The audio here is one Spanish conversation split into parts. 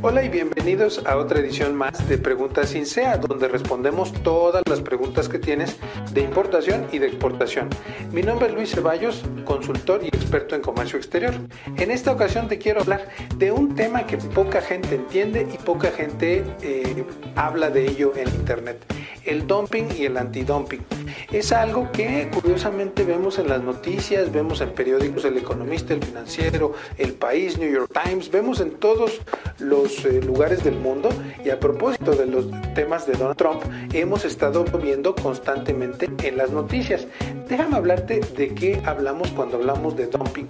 Hola y bienvenidos a otra edición más de Preguntas sin SEA, donde respondemos todas las preguntas que tienes de importación y de exportación. Mi nombre es Luis Ceballos, consultor y experto en comercio exterior. En esta ocasión te quiero hablar de un tema que poca gente entiende y poca gente eh, habla de ello en Internet, el dumping y el antidumping. Es algo que curiosamente vemos en las noticias, vemos en periódicos El Economista, El Financiero, El País, New York Times, vemos en todos los eh, lugares del mundo y a propósito de los temas de Donald Trump hemos estado viendo constantemente en las noticias. Déjame hablarte de qué hablamos cuando hablamos de dumping.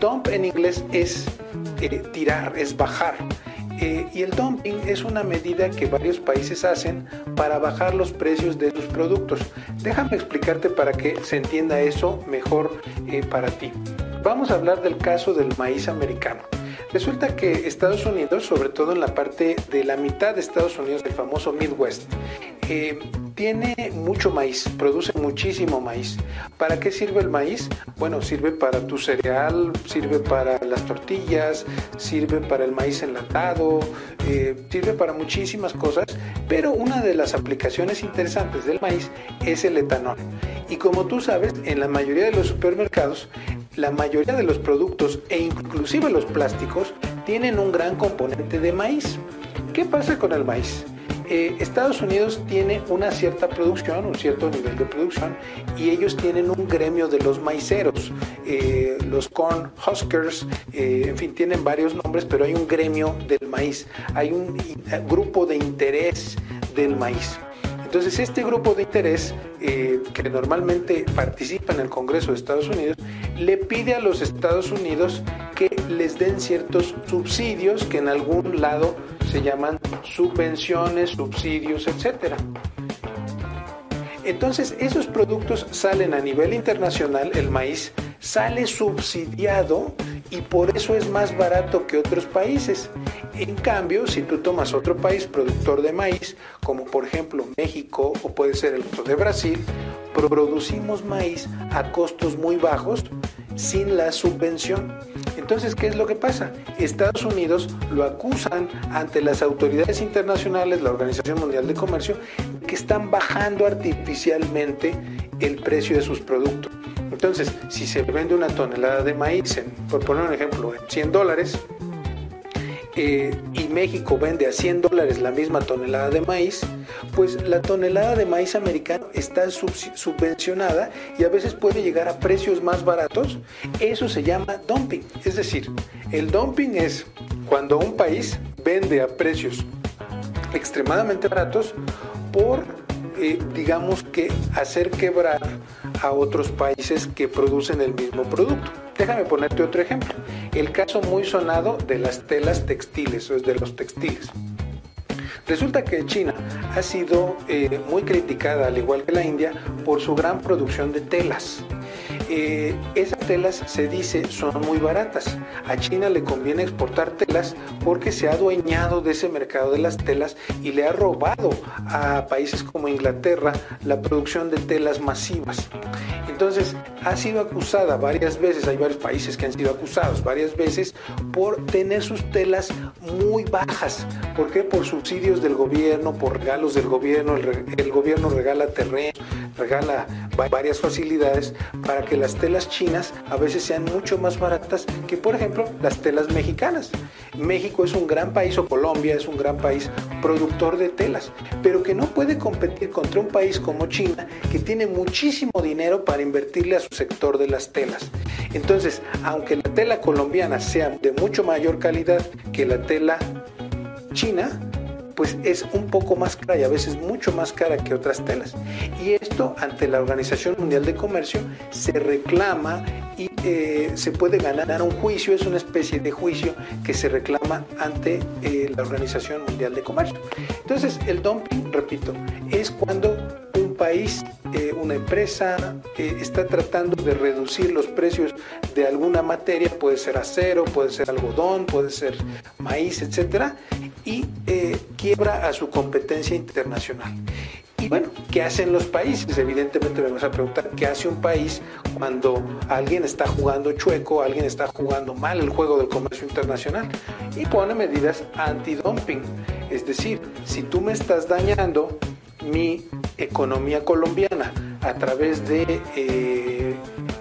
Dump en inglés es eh, tirar, es bajar. Eh, y el dumping es una medida que varios países hacen para bajar los precios de sus productos. Déjame explicarte para que se entienda eso mejor para ti. Vamos a hablar del caso del maíz americano. Resulta que Estados Unidos, sobre todo en la parte de la mitad de Estados Unidos, el famoso Midwest, eh, tiene mucho maíz, produce muchísimo maíz. ¿Para qué sirve el maíz? Bueno, sirve para tu cereal, sirve para las tortillas, sirve para el maíz enlatado, eh, sirve para muchísimas cosas, pero una de las aplicaciones interesantes del maíz es el etanol. Y como tú sabes, en la mayoría de los supermercados la mayoría de los productos e inclusive los plásticos tienen un gran componente de maíz. ¿Qué pasa con el maíz? Eh, Estados Unidos tiene una cierta producción, un cierto nivel de producción, y ellos tienen un gremio de los maiceros, eh, los corn huskers, eh, en fin, tienen varios nombres, pero hay un gremio del maíz, hay un grupo de interés del maíz. Entonces, este grupo de interés, que normalmente participa en el Congreso de Estados Unidos, le pide a los Estados Unidos que les den ciertos subsidios que en algún lado se llaman subvenciones, subsidios, etc. Entonces esos productos salen a nivel internacional, el maíz sale subsidiado y por eso es más barato que otros países. En cambio, si tú tomas otro país productor de maíz, como por ejemplo México o puede ser el de Brasil, producimos maíz a costos muy bajos sin la subvención. Entonces, ¿qué es lo que pasa? Estados Unidos lo acusan ante las autoridades internacionales, la Organización Mundial de Comercio, que están bajando artificialmente el precio de sus productos. Entonces, si se vende una tonelada de maíz, por poner un ejemplo, en 100 dólares, eh, y México vende a 100 dólares la misma tonelada de maíz, pues la tonelada de maíz americano está subvencionada y a veces puede llegar a precios más baratos. Eso se llama dumping. Es decir, el dumping es cuando un país vende a precios extremadamente baratos por, eh, digamos que, hacer quebrar a otros países que producen el mismo producto. Déjame ponerte otro ejemplo. El caso muy sonado de las telas textiles, o de los textiles. Resulta que China ha sido eh, muy criticada, al igual que la India, por su gran producción de telas. Eh, esas telas se dice son muy baratas. A China le conviene exportar telas porque se ha adueñado de ese mercado de las telas y le ha robado a países como Inglaterra la producción de telas masivas. Entonces, ha sido acusada varias veces, hay varios países que han sido acusados varias veces por tener sus telas muy bajas. ¿Por qué? Por subsidios del gobierno, por regalos del gobierno, el, gobierno regala terreno, regala varias facilidades para que las telas chinas a veces sean mucho más baratas que, por ejemplo, las telas mexicanas. México es un gran país, o Colombia es un gran país productor de telas, pero que no puede competir contra un país como China, que tiene muchísimo dinero para invertirle a su sector de las telas. Entonces, aunque la tela colombiana sea de mucho mayor calidad que la tela china, pues es un poco más cara y a veces mucho más cara que otras telas. Y esto ante la Organización Mundial de Comercio se reclama y eh, se puede ganar un juicio, es una especie de juicio que se reclama ante eh, la Organización Mundial de Comercio. Entonces el dumping, repito, es cuando país, eh, una empresa está tratando de reducir los precios de alguna materia, puede ser acero, puede ser algodón, puede ser maíz, etcétera, y quiebra a su competencia internacional. Y bueno, ¿qué hacen los países? Evidentemente me vas a preguntar, ¿qué hace un país cuando alguien está jugando chueco, alguien está jugando mal el juego del comercio internacional? Y pone medidas antidumping. Es decir, si tú me estás dañando mi economía colombiana a través de eh,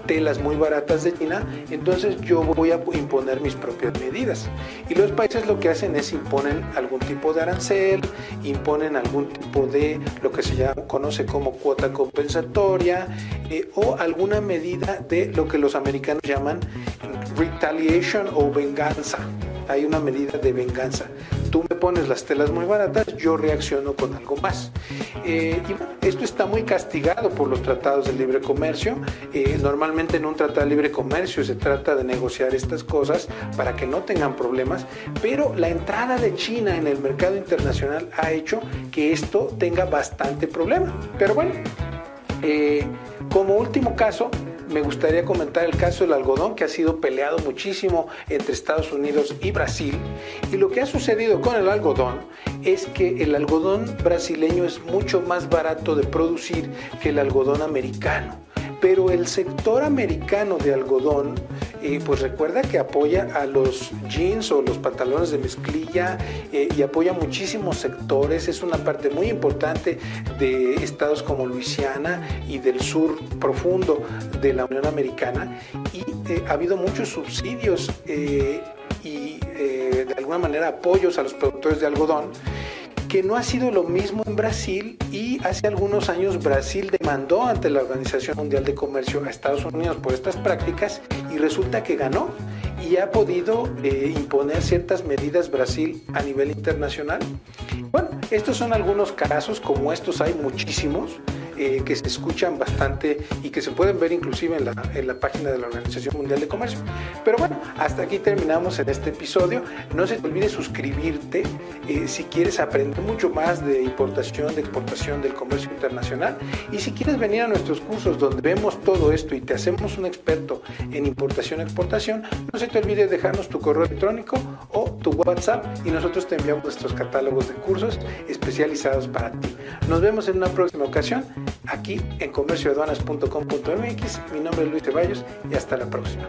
telas muy baratas de China, entonces yo voy a imponer mis propias medidas. Y los países lo que hacen es imponen algún tipo de arancel, imponen algún tipo de lo que se llama, conoce como cuota compensatoria eh, o alguna medida de lo que los americanos llaman retaliation o venganza. Hay una medida de venganza tú me pones las telas muy baratas, yo reacciono con algo más. Eh, y bueno, esto está muy castigado por los tratados de libre comercio. Eh, normalmente en un tratado de libre comercio se trata de negociar estas cosas para que no tengan problemas, pero la entrada de China en el mercado internacional ha hecho que esto tenga bastante problema. Pero bueno, eh, como último caso, me gustaría comentar el caso del algodón que ha sido peleado muchísimo entre Estados Unidos y Brasil. Y lo que ha sucedido con el algodón es que el algodón brasileño es mucho más barato de producir que el algodón americano pero el sector americano de algodón, eh, pues recuerda que apoya a los jeans o los pantalones de mezclilla eh, y apoya muchísimos sectores, es una parte muy importante de estados como Luisiana y del sur profundo de la Unión Americana. Y eh, ha habido muchos subsidios y de alguna manera apoyos a los productores de algodón que no ha sido lo mismo en Brasil y hace algunos años Brasil demandó ante la Organización Mundial de Comercio a Estados Unidos por estas prácticas y resulta que ganó y ha podido eh, imponer ciertas medidas Brasil a nivel internacional. Bueno, estos son algunos casos, como estos hay muchísimos. Eh, que se escuchan bastante y que se pueden ver inclusive en la, en la página de la Organización Mundial de Comercio. Pero bueno, hasta aquí terminamos en este episodio. No se te olvide suscribirte eh, si quieres aprender mucho más de importación, de exportación, del comercio internacional. Y si quieres venir a nuestros cursos donde vemos todo esto y te hacemos un experto en importación, exportación, no se te olvide dejarnos tu correo electrónico o tu WhatsApp y nosotros te enviamos nuestros catálogos de cursos especializados para ti. Nos vemos en una próxima ocasión aquí en comercioaduanas.com.mx. Mi nombre es Luis Ceballos y hasta la próxima.